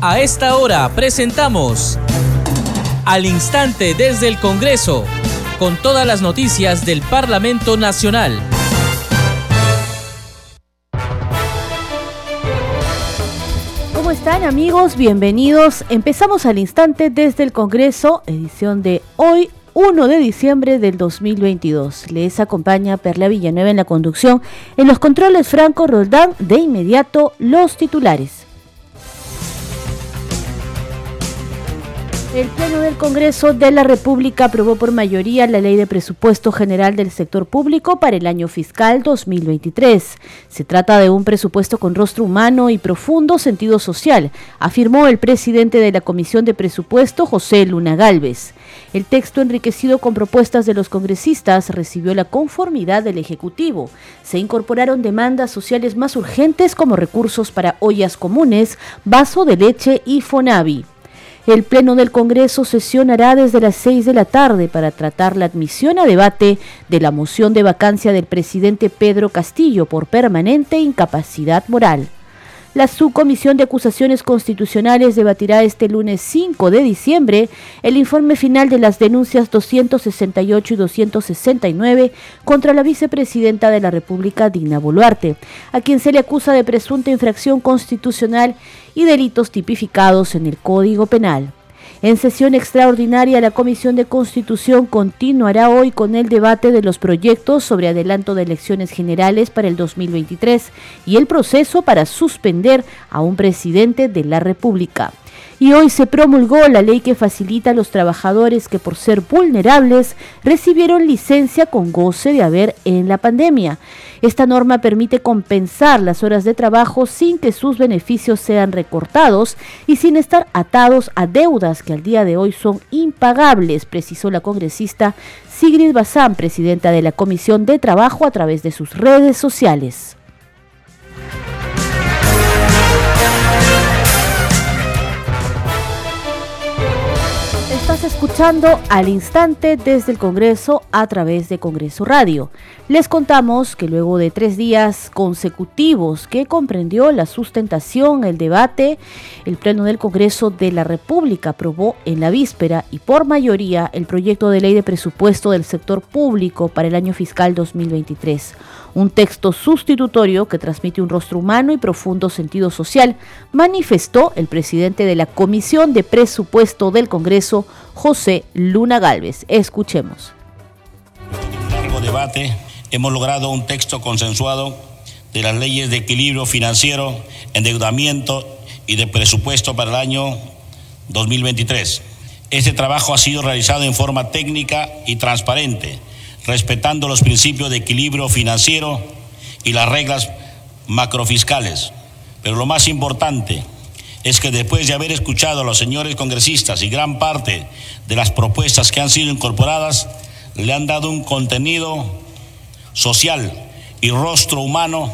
A esta hora presentamos Al Instante desde el Congreso, con todas las noticias del Parlamento Nacional. ¿Cómo están amigos? Bienvenidos. Empezamos al instante desde el Congreso, edición de hoy, 1 de diciembre del 2022. Les acompaña Perla Villanueva en la conducción. En los controles Franco Roldán, de inmediato los titulares. El Pleno del Congreso de la República aprobó por mayoría la Ley de Presupuesto General del Sector Público para el año fiscal 2023. Se trata de un presupuesto con rostro humano y profundo sentido social, afirmó el presidente de la Comisión de Presupuesto, José Luna Galvez. El texto enriquecido con propuestas de los congresistas recibió la conformidad del Ejecutivo. Se incorporaron demandas sociales más urgentes como recursos para ollas comunes, vaso de leche y Fonavi. El Pleno del Congreso sesionará desde las 6 de la tarde para tratar la admisión a debate de la moción de vacancia del presidente Pedro Castillo por permanente incapacidad moral. La Subcomisión de Acusaciones Constitucionales debatirá este lunes 5 de diciembre el informe final de las denuncias 268 y 269 contra la vicepresidenta de la República, Dina Boluarte, a quien se le acusa de presunta infracción constitucional y delitos tipificados en el Código Penal. En sesión extraordinaria, la Comisión de Constitución continuará hoy con el debate de los proyectos sobre adelanto de elecciones generales para el 2023 y el proceso para suspender a un presidente de la República y hoy se promulgó la ley que facilita a los trabajadores que por ser vulnerables recibieron licencia con goce de haber en la pandemia. Esta norma permite compensar las horas de trabajo sin que sus beneficios sean recortados y sin estar atados a deudas que al día de hoy son impagables, precisó la congresista Sigrid Bazán, presidenta de la Comisión de Trabajo a través de sus redes sociales. Estás escuchando al instante desde el Congreso a través de Congreso Radio. Les contamos que luego de tres días consecutivos que comprendió la sustentación, el debate, el Pleno del Congreso de la República aprobó en la víspera y por mayoría el proyecto de ley de presupuesto del sector público para el año fiscal 2023 un texto sustitutorio que transmite un rostro humano y profundo sentido social, manifestó el presidente de la Comisión de Presupuesto del Congreso, José Luna Galvez. Escuchemos. En largo debate hemos logrado un texto consensuado de las leyes de equilibrio financiero, endeudamiento y de presupuesto para el año 2023. Este trabajo ha sido realizado en forma técnica y transparente respetando los principios de equilibrio financiero y las reglas macrofiscales. Pero lo más importante es que después de haber escuchado a los señores congresistas y gran parte de las propuestas que han sido incorporadas, le han dado un contenido social y rostro humano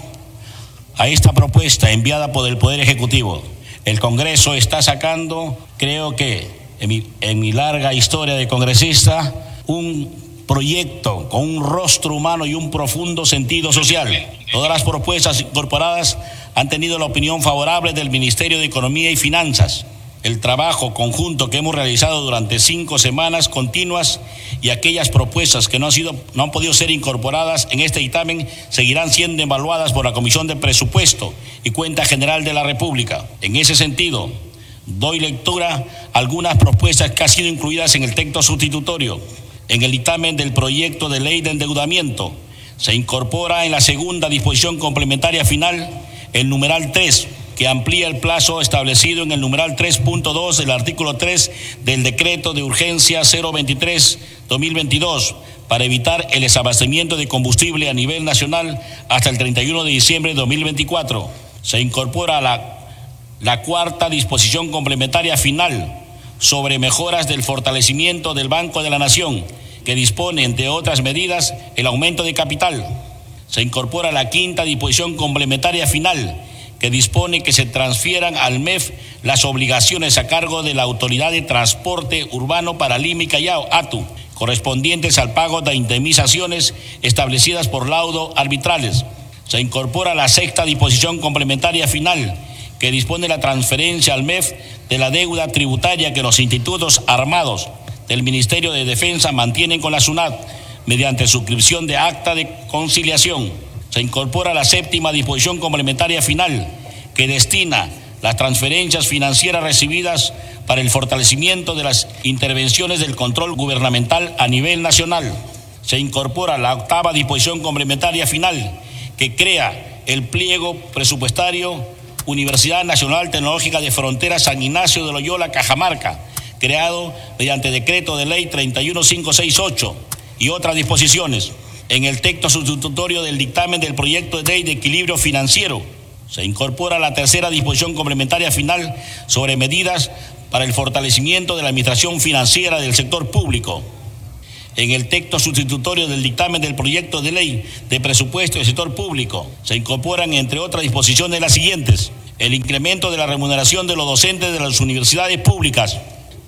a esta propuesta enviada por el Poder Ejecutivo. El Congreso está sacando, creo que en mi, larga historia de congresista, un proyecto con un rostro humano y un profundo sentido social. Todas las propuestas incorporadas han tenido la opinión favorable del Ministerio de Economía y Finanzas. El trabajo conjunto que hemos realizado durante cinco semanas continuas y aquellas propuestas que no han, sido, no han podido ser incorporadas en este dictamen seguirán siendo evaluadas por la Comisión de Presupuesto y Cuenta General de la República. En ese sentido, doy lectura a algunas propuestas que han sido incluidas en el texto sustitutorio en el dictamen del proyecto de ley de endeudamiento se incorpora en la segunda disposición complementaria final el numeral 3, que amplía el plazo establecido en el numeral 3.2 del artículo 3 del decreto de urgencia 023-2022 para evitar el desabastecimiento de combustible a nivel nacional hasta el 31 de diciembre de 2024. Se incorpora la, la cuarta disposición complementaria final sobre mejoras del fortalecimiento del Banco de la Nación, que dispone, entre otras medidas, el aumento de capital. Se incorpora la quinta disposición complementaria final, que dispone que se transfieran al MEF las obligaciones a cargo de la Autoridad de Transporte Urbano para Lima y Callao, ATU, correspondientes al pago de indemnizaciones establecidas por laudo arbitrales. Se incorpora la sexta disposición complementaria final, que dispone la transferencia al MEF de la deuda tributaria que los institutos armados del Ministerio de Defensa mantienen con la SUNAT mediante suscripción de acta de conciliación. Se incorpora la séptima disposición complementaria final que destina las transferencias financieras recibidas para el fortalecimiento de las intervenciones del control gubernamental a nivel nacional. Se incorpora la octava disposición complementaria final que crea el pliego presupuestario Universidad Nacional Tecnológica de Frontera San Ignacio de Loyola, Cajamarca, creado mediante decreto de ley 31568 y otras disposiciones. En el texto sustitutorio del dictamen del proyecto de ley de equilibrio financiero se incorpora la tercera disposición complementaria final sobre medidas para el fortalecimiento de la administración financiera del sector público. En el texto sustitutorio del dictamen del proyecto de ley de presupuesto del sector público se incorporan, entre otras disposiciones, las siguientes. El incremento de la remuneración de los docentes de las universidades públicas,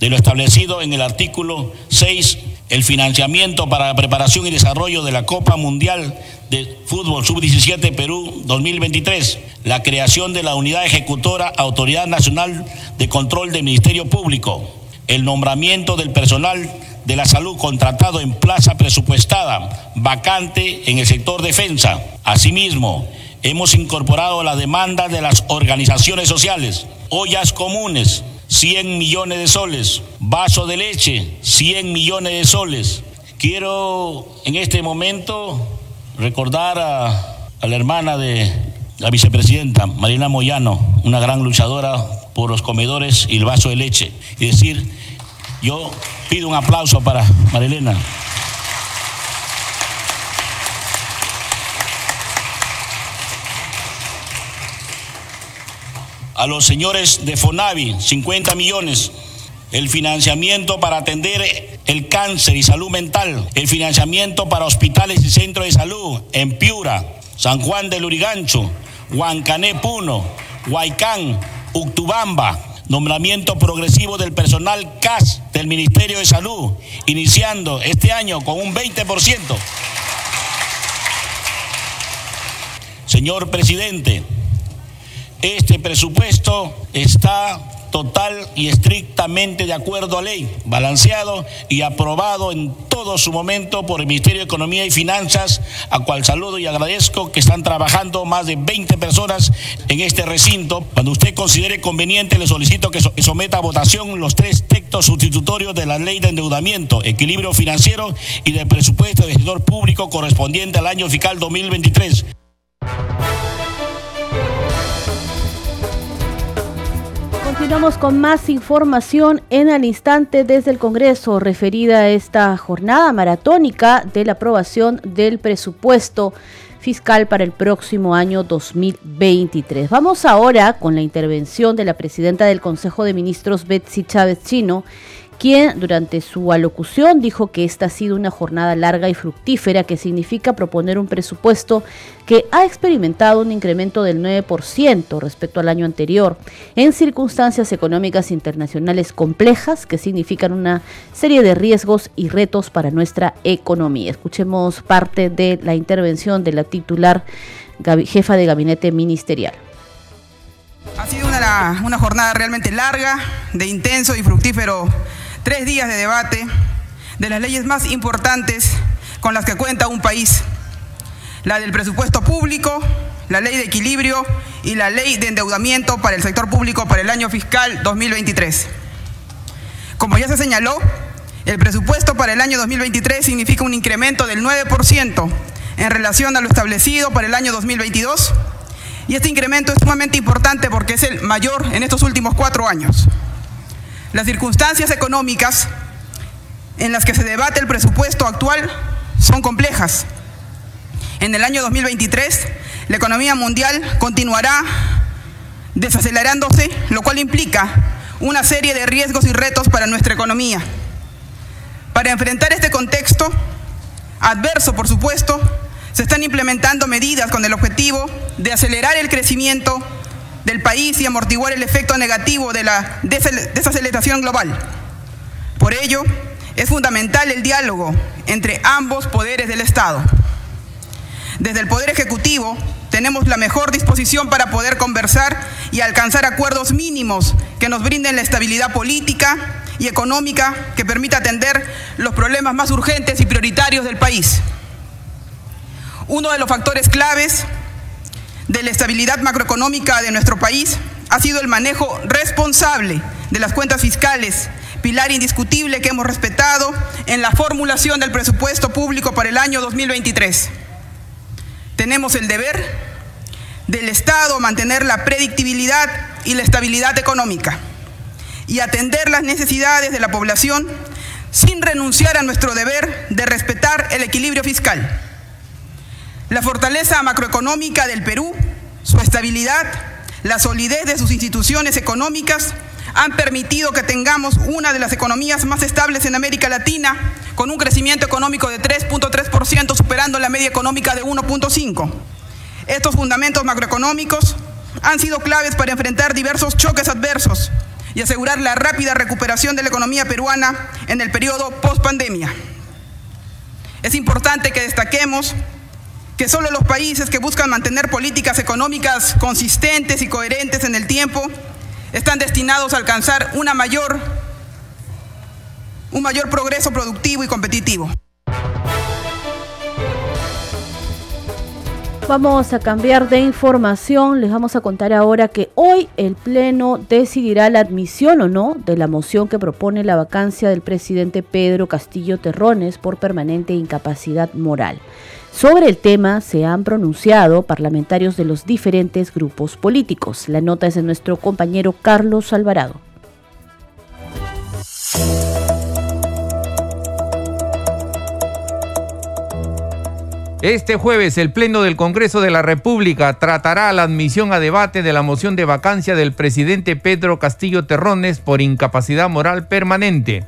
de lo establecido en el artículo 6 el financiamiento para la preparación y desarrollo de la Copa Mundial de Fútbol Sub-17 Perú 2023, la creación de la unidad ejecutora Autoridad Nacional de Control del Ministerio Público, el nombramiento del personal de la salud contratado en plaza presupuestada, vacante en el sector defensa. Asimismo, hemos incorporado la demanda de las organizaciones sociales, ollas comunes, 100 millones de soles. Vaso de leche, 100 millones de soles. Quiero en este momento recordar a, la hermana de la vicepresidenta, Marina Moyano, una gran luchadora por los comedores y el vaso de leche. Y decir, yo pido un aplauso para Marilena. a los señores de Fonavi, 50 millones. El financiamiento para atender el cáncer y salud mental. El financiamiento para hospitales y centros de salud en Piura, San Juan del Urigancho, Huancané Puno, Huaycán, Uctubamba. Nombramiento progresivo del personal CAS del Ministerio de Salud, iniciando este año con un 20%. Señor presidente, este presupuesto está total y estrictamente de acuerdo a ley, balanceado y aprobado en todo su momento por el Ministerio de Economía y Finanzas, a cual saludo y agradezco que están trabajando más de 20 personas en este recinto. Cuando usted considere conveniente, le solicito que someta a votación los tres textos sustitutorios de la Ley de Endeudamiento, Equilibrio Financiero y del Presupuesto del Sector Público correspondiente al año fiscal 2023. Continuamos con más información en al instante desde el Congreso referida a esta jornada maratónica de la aprobación del presupuesto fiscal para el próximo año 2023. Vamos ahora con la intervención de la presidenta del Consejo de Ministros, Betsy Chávez Chino, quien durante su alocución dijo que esta ha sido una jornada larga y fructífera, que significa proponer un presupuesto que ha experimentado un incremento del 9% respecto al año anterior, en circunstancias económicas internacionales complejas que significan una serie de riesgos y retos para nuestra economía. Escuchemos parte de la intervención de la titular jefa de gabinete ministerial. Ha sido una, una jornada realmente larga, de intenso y fructífero tres días de debate de las leyes más importantes con las que cuenta un país. La del presupuesto público, la ley de equilibrio y la ley de endeudamiento para el sector público para el año fiscal 2023. Como ya se señaló, el presupuesto para el año 2023 significa un incremento del 9% en relación a lo establecido para el año 2022 y este incremento es sumamente importante porque es el mayor en estos últimos cuatro años. Las circunstancias económicas en las que se debate el presupuesto actual son complejas. En el año 2023, la economía mundial continuará desacelerándose, lo cual implica una serie de riesgos y retos para nuestra economía. Para enfrentar este contexto, adverso por supuesto, se están implementando medidas con el objetivo de acelerar el crecimiento del país y amortiguar el efecto negativo de la desaceleración global. Por ello, es fundamental el diálogo entre ambos poderes del Estado. Desde el Poder Ejecutivo tenemos la mejor disposición para poder conversar y alcanzar acuerdos mínimos que nos brinden la estabilidad política y económica que permita atender los problemas más urgentes y prioritarios del país. Uno de los factores claves de la estabilidad macroeconómica de nuestro país ha sido el manejo responsable de las cuentas fiscales, pilar indiscutible que hemos respetado en la formulación del presupuesto público para el año 2023. Tenemos el deber del Estado mantener la predictibilidad y la estabilidad económica y atender las necesidades de la población sin renunciar a nuestro deber de respetar el equilibrio fiscal. La fortaleza macroeconómica del Perú, su estabilidad, la solidez de sus instituciones económicas han permitido que tengamos una de las economías más estables en América Latina, con un crecimiento económico de 3.3%, superando la media económica de 1.5%. Estos fundamentos macroeconómicos han sido claves para enfrentar diversos choques adversos y asegurar la rápida recuperación de la economía peruana en el periodo post-pandemia. Es importante que destaquemos que solo los países que buscan mantener políticas económicas consistentes y coherentes en el tiempo están destinados a alcanzar una mayor, un mayor progreso productivo y competitivo. Vamos a cambiar de información. Les vamos a contar ahora que hoy el Pleno decidirá la admisión o no de la moción que propone la vacancia del presidente Pedro Castillo Terrones por permanente incapacidad moral. Sobre el tema se han pronunciado parlamentarios de los diferentes grupos políticos. La nota es de nuestro compañero Carlos Alvarado. Este jueves el Pleno del Congreso de la República tratará la admisión a debate de la moción de vacancia del presidente Pedro Castillo Terrones por incapacidad moral permanente.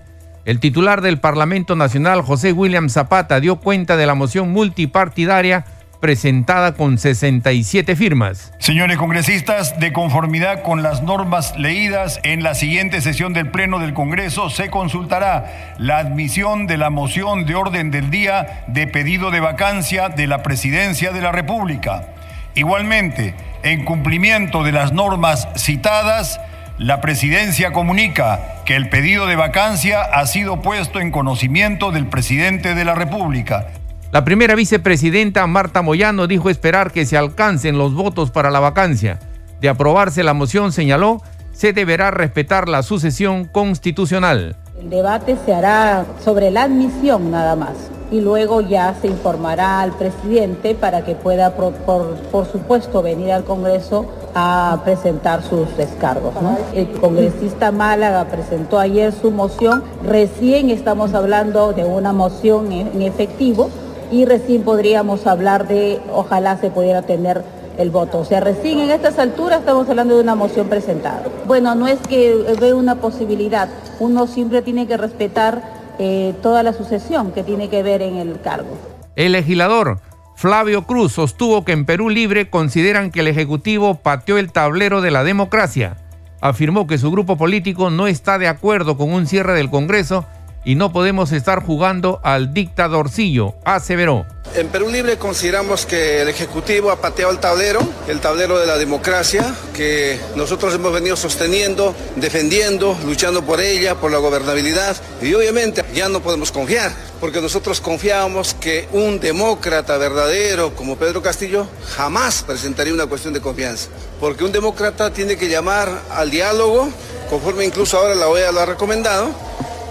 El titular del Parlamento Nacional, José William Zapata, dio cuenta de la moción multipartidaria presentada con 67 firmas. Señores congresistas, de conformidad con las normas leídas en la siguiente sesión del Pleno del Congreso, se consultará la admisión de la moción de orden del día de pedido de vacancia de la Presidencia de la República. Igualmente, en cumplimiento de las normas citadas, la presidencia comunica que el pedido de vacancia ha sido puesto en conocimiento del presidente de la República. La primera vicepresidenta Marta Moyano dijo esperar que se alcancen los votos para la vacancia. De aprobarse la moción, señaló, se deberá respetar la sucesión constitucional. El debate se hará sobre la admisión nada más y luego ya se informará al presidente para que pueda, por, por, supuesto, venir al Congreso a presentar sus descargos. El congresista Málaga presentó ayer su moción, recién estamos hablando de una moción en efectivo y recién podríamos hablar de, ojalá se pudiera tener el voto. O sea, recién en estas alturas estamos hablando de una moción presentada. Bueno, no es que ve una posibilidad, uno siempre tiene que respetar eh, toda la sucesión que tiene que ver en el cargo. El legislador Flavio Cruz sostuvo que en Perú Libre consideran que el Ejecutivo pateó el tablero de la democracia. Afirmó que su grupo político no está de acuerdo con un cierre del Congreso y no podemos estar jugando al dictadorcillo, aseveró. En Perú Libre consideramos que el Ejecutivo ha pateado el tablero, el tablero de la democracia, que nosotros hemos venido sosteniendo, defendiendo, luchando por ella, por la gobernabilidad. Y obviamente ya no podemos confiar, porque nosotros confiábamos que un demócrata verdadero como Pedro Castillo jamás presentaría una cuestión de confianza. Porque un demócrata tiene que llamar al diálogo, conforme incluso ahora la OEA lo ha recomendado,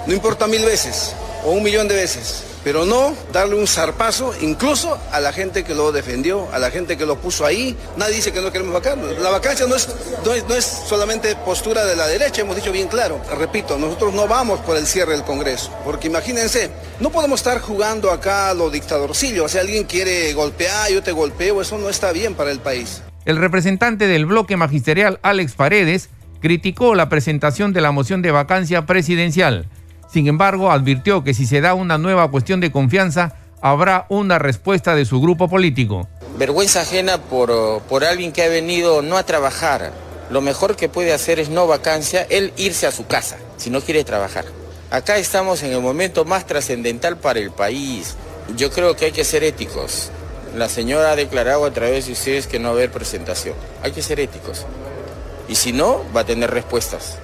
no importa mil veces o un millón de veces pero no darle un zarpazo incluso a la gente que lo defendió, a la gente que lo puso ahí. Nadie dice que no queremos vacarlo. La vacancia no es, no es, solamente postura de la derecha, hemos dicho bien claro. Repito, nosotros no vamos por el cierre del Congreso, porque imagínense, no podemos estar jugando acá a lo dictadorcillo, o sea, alguien quiere golpear, yo te golpeo, eso no está bien para el país. El representante del bloque magisterial, Alex Paredes, criticó la presentación de la moción de vacancia presidencial sin embargo, advirtió que si se da una nueva cuestión de confianza, habrá una respuesta de su grupo político. Vergüenza ajena por, por alguien que ha venido no a trabajar. Lo mejor que puede hacer es no vacancia, él irse a su casa, si no quiere trabajar. Acá estamos en el momento más trascendental para el país. Yo creo que hay que ser éticos. La señora ha declarado a través de ustedes que no va a haber presentación. Hay que ser éticos. Y si no, va a tener respuestas.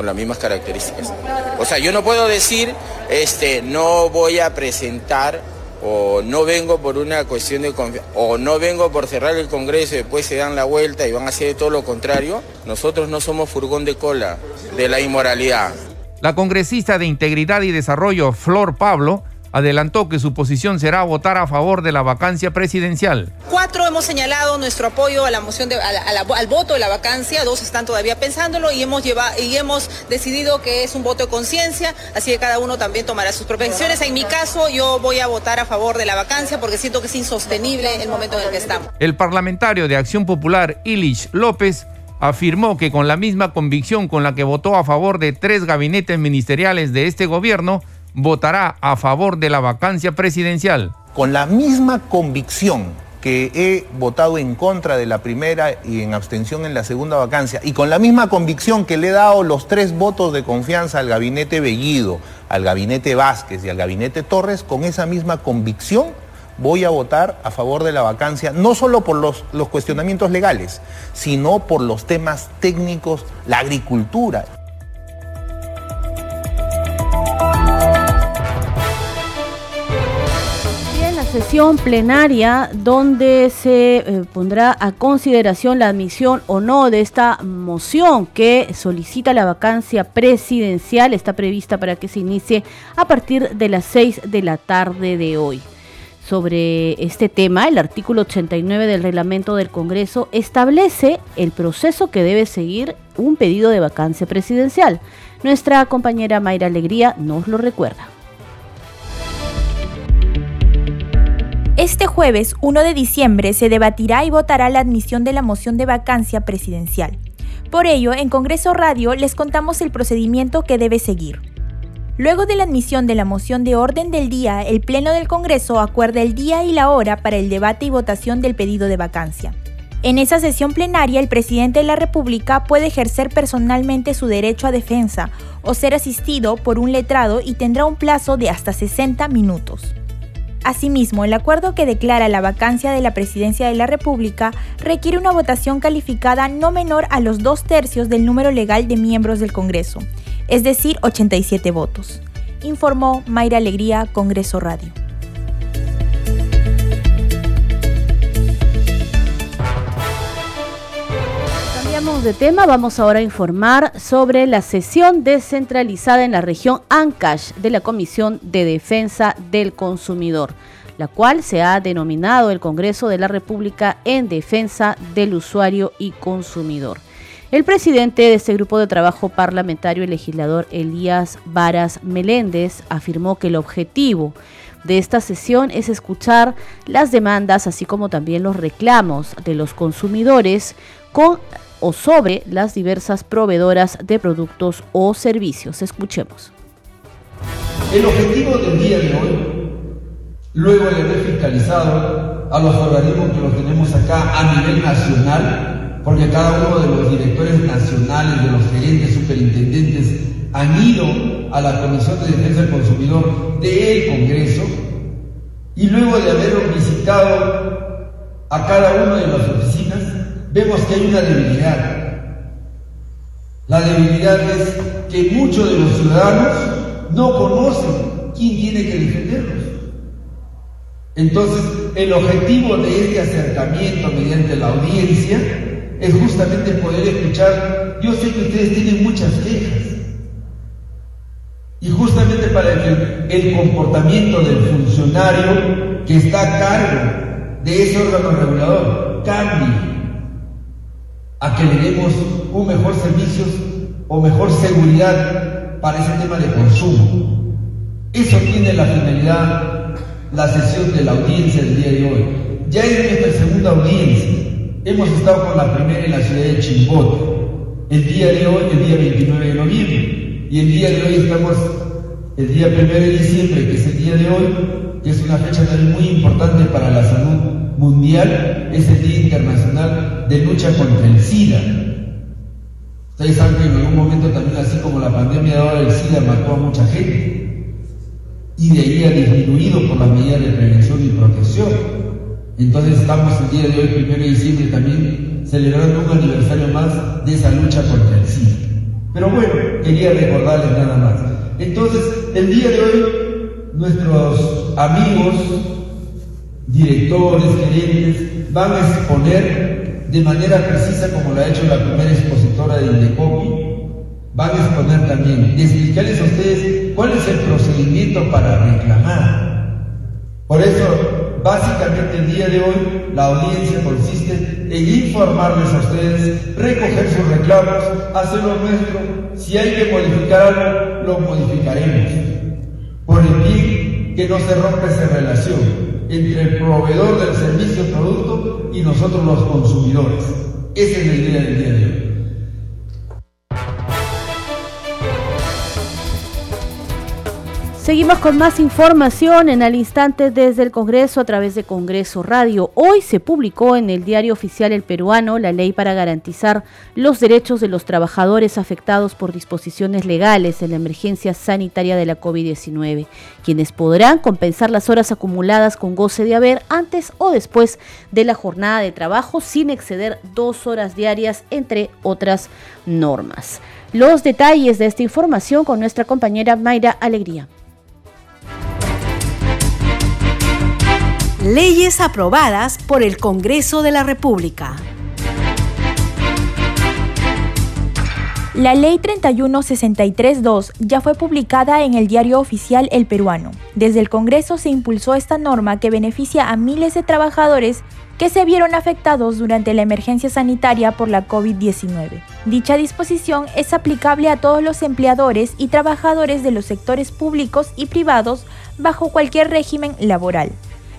Con las mismas características. O sea, yo no puedo decir, este, no voy a presentar o no vengo por una cuestión de o no vengo por cerrar el Congreso y después se dan la vuelta y van a hacer todo lo contrario. Nosotros no somos furgón de cola de la inmoralidad. La congresista de Integridad y Desarrollo, Flor Pablo, adelantó que su posición será votar a favor de la vacancia presidencial. Cuatro hemos señalado nuestro apoyo a la moción de, al voto de la vacancia, dos están todavía pensándolo y hemos y hemos decidido que es un voto de conciencia, así que cada uno también tomará sus propias decisiones. En mi caso, yo voy a votar a favor de la vacancia porque siento que es insostenible el momento en el que estamos. El parlamentario de Acción Popular, Ilich López, afirmó que con la misma convicción con la que votó a favor de tres gabinetes ministeriales de este gobierno, votará a favor de la vacancia presidencial. Con la misma convicción que he votado en contra de la primera y en abstención en la segunda vacancia, y con la misma convicción que le he dado los tres votos de confianza al gabinete Bellido, al gabinete Vázquez y al gabinete Torres, con esa misma convicción voy a votar a favor de la vacancia, no solo por los, los cuestionamientos legales, sino por los temas técnicos, la agricultura. Plenaria donde se eh, pondrá a consideración la admisión o no de esta moción que solicita la vacancia presidencial. Está prevista para que se inicie a partir de las 6 de la tarde de hoy. Sobre este tema, el artículo 89 del reglamento del Congreso establece el proceso que debe seguir un pedido de vacancia presidencial. Nuestra compañera Mayra Alegría nos lo recuerda. Este jueves 1 de diciembre se debatirá y votará la admisión de la moción de vacancia presidencial. Por ello, en Congreso Radio les contamos el procedimiento que debe seguir. Luego de la admisión de la moción de orden del día, el Pleno del Congreso acuerda el día y la hora para el debate y votación del pedido de vacancia. En esa sesión plenaria, el presidente de la República puede ejercer personalmente su derecho a defensa o ser asistido por un letrado y tendrá un plazo de hasta 60 minutos. Asimismo, el acuerdo que declara la vacancia de la presidencia de la República requiere una votación calificada no menor a los dos tercios del número legal de miembros del Congreso, es decir, 87 votos, informó Mayra Alegría, Congreso Radio. De tema, vamos ahora a informar sobre la sesión descentralizada en la región Ancash de la Comisión de Defensa del Consumidor, la cual se ha denominado el Congreso de la República en Defensa del Usuario y Consumidor. El presidente de este grupo de trabajo parlamentario, el legislador Elías Varas Meléndez, afirmó que el objetivo de esta sesión es escuchar las demandas, así como también los reclamos de los consumidores con o sobre las diversas proveedoras de productos o servicios. Escuchemos. El objetivo del día de hoy, luego de haber fiscalizado a los organismos que los tenemos acá a nivel nacional, porque cada uno de los directores nacionales, de los gerentes, superintendentes, han ido a la Comisión de Defensa del Consumidor del Congreso, y luego de haber visitado a cada una de las oficinas, vemos que hay una debilidad. La debilidad es que muchos de los ciudadanos no conocen quién tiene que defenderlos. Entonces, el objetivo de este acercamiento mediante la audiencia es justamente poder escuchar, yo sé que ustedes tienen muchas quejas, y justamente para que el comportamiento del funcionario que está a cargo de ese órgano regulador cambie a que le demos un mejor servicio o mejor seguridad para ese tema de consumo. Eso tiene la finalidad la sesión de la audiencia del día de hoy. Ya es nuestra segunda audiencia. Hemos estado con la primera en la ciudad de Chimbote, el día de hoy, el día 29 de noviembre, y el día de hoy estamos el día 1 de diciembre, que es el día de hoy, que es una fecha también muy importante para la salud mundial es el Día Internacional de Lucha contra el SIDA. Ustedes saben que en algún momento también, así como la pandemia de ahora, el SIDA mató a mucha gente y de ahí ha disminuido por las medidas de prevención y protección. Entonces estamos el día de hoy, 1 de diciembre, también celebrando un aniversario más de esa lucha contra el SIDA. Pero bueno, quería recordarles nada más. Entonces, el día de hoy, nuestros amigos, directores, gerentes, van a exponer de manera precisa, como lo ha hecho la primera expositora de Indecopi, van a exponer también, y explicarles a ustedes cuál es el procedimiento para reclamar. Por eso, básicamente el día de hoy, la audiencia consiste en informarles a ustedes, recoger sus reclamos, hacer lo nuestro. Si hay que modificar algo, lo modificaremos. Por el bien que no se rompa esa relación entre el proveedor del servicio o producto y nosotros los consumidores. Esa es la idea del día de hoy. Seguimos con más información en al instante desde el Congreso a través de Congreso Radio. Hoy se publicó en el diario oficial El Peruano la ley para garantizar los derechos de los trabajadores afectados por disposiciones legales en la emergencia sanitaria de la COVID-19, quienes podrán compensar las horas acumuladas con goce de haber antes o después de la jornada de trabajo sin exceder dos horas diarias, entre otras normas. Los detalles de esta información con nuestra compañera Mayra Alegría. Leyes aprobadas por el Congreso de la República. La Ley 31632 ya fue publicada en el diario oficial El Peruano. Desde el Congreso se impulsó esta norma que beneficia a miles de trabajadores que se vieron afectados durante la emergencia sanitaria por la COVID-19. Dicha disposición es aplicable a todos los empleadores y trabajadores de los sectores públicos y privados bajo cualquier régimen laboral.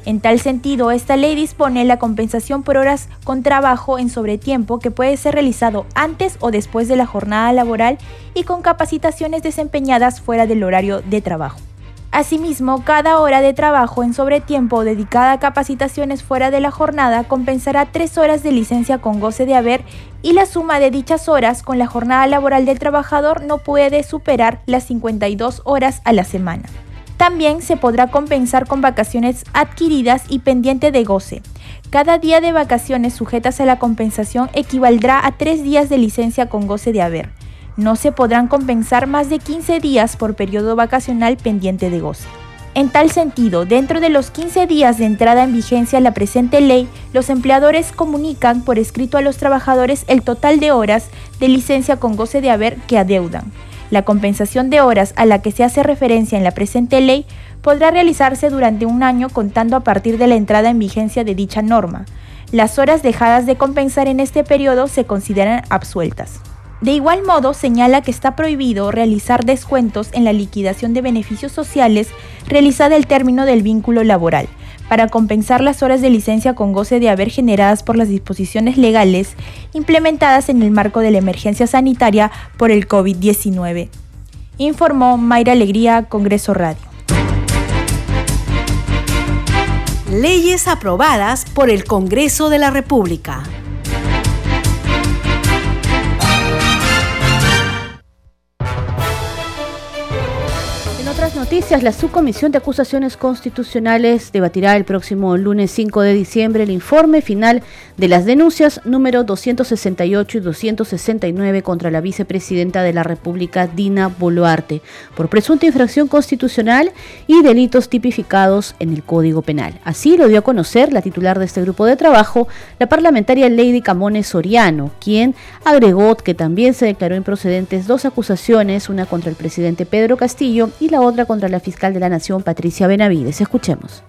En tal sentido, esta ley dispone la compensación por horas con trabajo en sobretiempo que puede ser realizado antes o después de la jornada laboral y con capacitaciones desempeñadas fuera del horario de trabajo. Asimismo, cada hora de trabajo en sobretiempo dedicada a capacitaciones fuera de la jornada compensará tres horas de licencia con goce de haber y la suma de dichas horas con la jornada laboral del trabajador no puede superar las 52 horas a la semana. También se podrá compensar con vacaciones adquiridas y pendiente de goce. Cada día de vacaciones sujetas a la compensación equivaldrá a tres días de licencia con goce de haber. No se podrán compensar más de 15 días por periodo vacacional pendiente de goce. En tal sentido, dentro de los 15 días de entrada en vigencia la presente ley, los empleadores comunican por escrito a los trabajadores el total de horas de licencia con goce de haber que adeudan. La compensación de horas a la que se hace referencia en la presente ley podrá realizarse durante un año contando a partir de la entrada en vigencia de dicha norma. Las horas dejadas de compensar en este periodo se consideran absueltas. De igual modo, señala que está prohibido realizar descuentos en la liquidación de beneficios sociales realizada el término del vínculo laboral, para compensar las horas de licencia con goce de haber generadas por las disposiciones legales implementadas en el marco de la emergencia sanitaria por el COVID-19. Informó Mayra Alegría, Congreso Radio. Leyes aprobadas por el Congreso de la República. Noticias, la Subcomisión de Acusaciones Constitucionales debatirá el próximo lunes 5 de diciembre el informe final de las denuncias número 268 y 269 contra la vicepresidenta de la República, Dina Boluarte, por presunta infracción constitucional y delitos tipificados en el Código Penal. Así lo dio a conocer la titular de este grupo de trabajo, la parlamentaria Lady Camones Soriano, quien agregó que también se declaró improcedentes dos acusaciones, una contra el presidente Pedro Castillo y la otra contra la fiscal de la Nación, Patricia Benavides. Escuchemos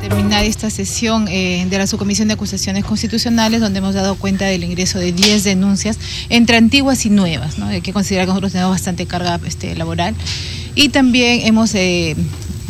terminar esta sesión eh, de la Subcomisión de Acusaciones Constitucionales, donde hemos dado cuenta del ingreso de 10 denuncias entre antiguas y nuevas. ¿no? Hay que considerar que nosotros tenemos bastante carga este, laboral. Y también hemos eh,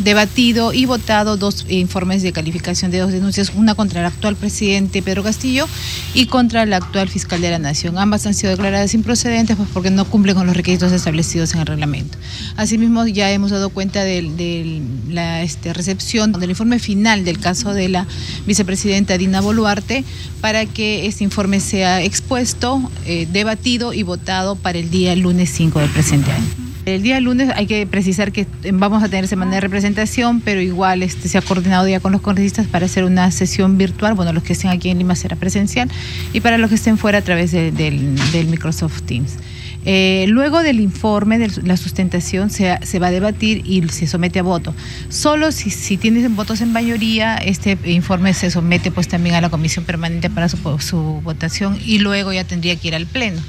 debatido y votado dos informes de calificación de dos denuncias, una contra el actual presidente Pedro Castillo y contra el actual fiscal de la Nación. Ambas han sido declaradas improcedentes pues, porque no cumplen con los requisitos establecidos en el reglamento. Asimismo, ya hemos dado cuenta de, la este, recepción del informe final del caso de la vicepresidenta Dina Boluarte para que este informe sea expuesto, eh, debatido y votado para el día lunes 5 del presente año. El día lunes hay que precisar que vamos a tener semana de representación, pero igual este, se ha coordinado ya con los congresistas para hacer una sesión virtual. Bueno, los que estén aquí en Lima será presencial y para los que estén fuera a través del Microsoft Teams. Eh, luego del informe de la sustentación se, va a debatir y se somete a voto. Solo si, si votos en mayoría, este informe se somete pues también a la comisión permanente para su, su votación y luego ya tendría que ir al pleno.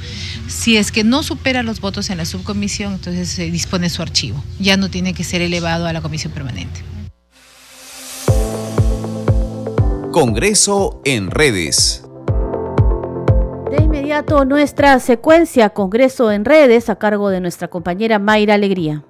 Si es que no supera los votos en la subcomisión, entonces se dispone su archivo. Ya no tiene que ser elevado a la comisión permanente. Congreso en redes. De inmediato nuestra secuencia Congreso en redes a cargo de nuestra compañera Mayra Alegría.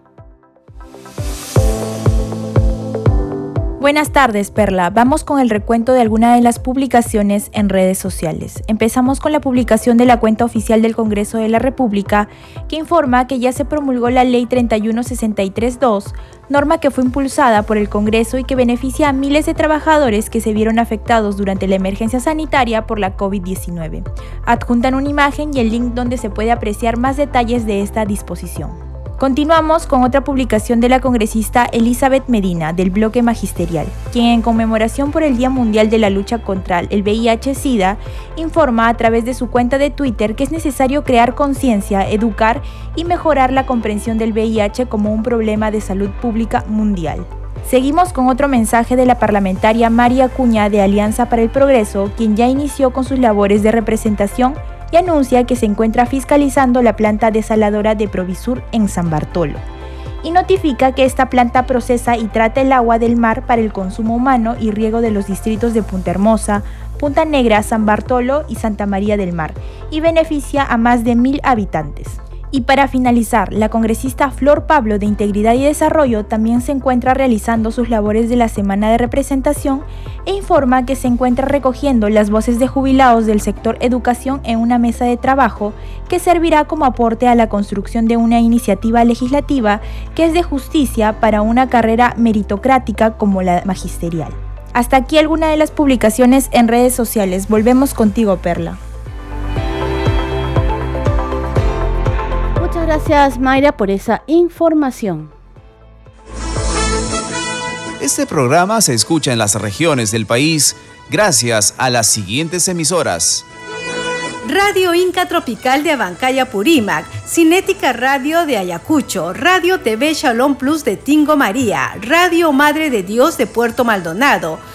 Buenas tardes, Perla. Vamos con el recuento de algunas de las publicaciones en redes sociales. Empezamos con la publicación de la cuenta oficial del Congreso de la República, que informa que ya se promulgó la Ley 31632, norma que fue impulsada por el Congreso y que beneficia a miles de trabajadores que se vieron afectados durante la emergencia sanitaria por la COVID-19. Adjuntan una imagen y el link donde se puede apreciar más detalles de esta disposición. Continuamos con otra publicación de la congresista Elizabeth Medina del bloque magisterial, quien en conmemoración por el Día Mundial de la Lucha contra el VIH-Sida informa a través de su cuenta de Twitter que es necesario crear conciencia, educar y mejorar la comprensión del VIH como un problema de salud pública mundial. Seguimos con otro mensaje de la parlamentaria María Cuña de Alianza para el Progreso, quien ya inició con sus labores de representación y anuncia que se encuentra fiscalizando la planta desaladora de Provisur en San Bartolo. Y notifica que esta planta procesa y trata el agua del mar para el consumo humano y riego de los distritos de Punta Hermosa, Punta Negra, San Bartolo y Santa María del Mar, y beneficia a más de mil habitantes. Y para finalizar, la congresista Flor Pablo de Integridad y Desarrollo también se encuentra realizando sus labores de la semana de representación e informa que se encuentra recogiendo las voces de jubilados del sector educación en una mesa de trabajo que servirá como aporte a la construcción de una iniciativa legislativa que es de justicia para una carrera meritocrática como la magisterial. Hasta aquí alguna de las publicaciones en redes sociales. Volvemos contigo, Perla. Gracias Mayra por esa información. Este programa se escucha en las regiones del país gracias a las siguientes emisoras. Radio Inca Tropical de Abancaya Purímac, Cinética Radio de Ayacucho, Radio TV Shalom Plus de Tingo María, Radio Madre de Dios de Puerto Maldonado,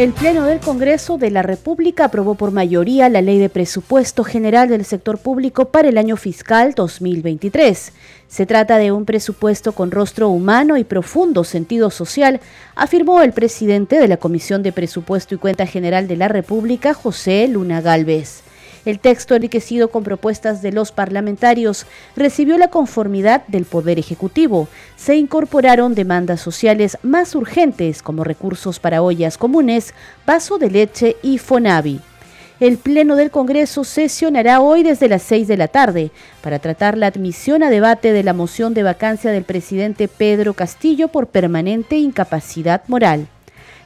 El Pleno del Congreso de la República aprobó por mayoría la Ley de Presupuesto General del Sector Público para el año fiscal 2023. Se trata de un presupuesto con rostro humano y profundo sentido social, afirmó el presidente de la Comisión de Presupuesto y Cuenta General de la República, José Luna Galvez. El texto enriquecido con propuestas de los parlamentarios recibió la conformidad del Poder Ejecutivo. Se incorporaron demandas sociales más urgentes como recursos para ollas comunes, vaso de leche y Fonavi. El Pleno del Congreso sesionará hoy desde las 6 de la tarde para tratar la admisión a debate de la moción de vacancia del presidente Pedro Castillo por permanente incapacidad moral.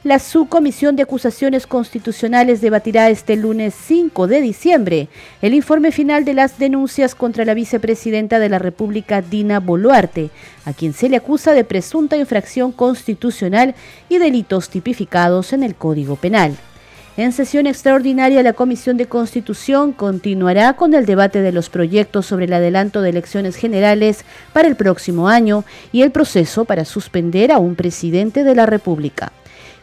La Subcomisión de Acusaciones Constitucionales debatirá este lunes 5 de diciembre el informe final de las denuncias contra la vicepresidenta de la República, Dina Boluarte, a quien se le acusa de presunta infracción constitucional y delitos tipificados en el Código Penal. En sesión extraordinaria, la Comisión de Constitución continuará con el debate de los proyectos sobre el adelanto de elecciones generales para el próximo año y el proceso para suspender a un presidente de la República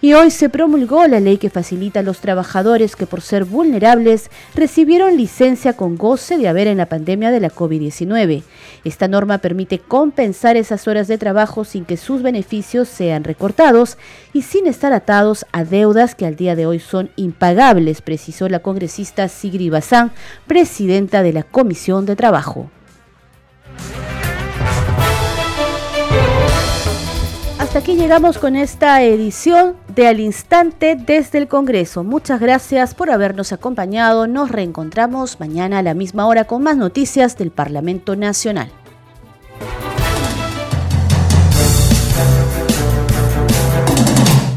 y hoy se promulgó la ley que facilita a los trabajadores que por ser vulnerables recibieron licencia con goce de haber en la pandemia de la COVID-19. Esta norma permite compensar esas horas de trabajo sin que sus beneficios sean recortados y sin estar atados a deudas que al día de hoy son impagables, precisó la congresista Sigri Bazán, presidenta de la Comisión de Trabajo. Hasta aquí llegamos con esta edición de Al Instante desde el Congreso. Muchas gracias por habernos acompañado. Nos reencontramos mañana a la misma hora con más noticias del Parlamento Nacional.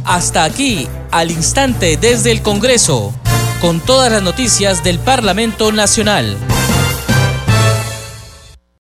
Hasta aquí, al instante desde el Congreso, con todas las noticias del Parlamento Nacional.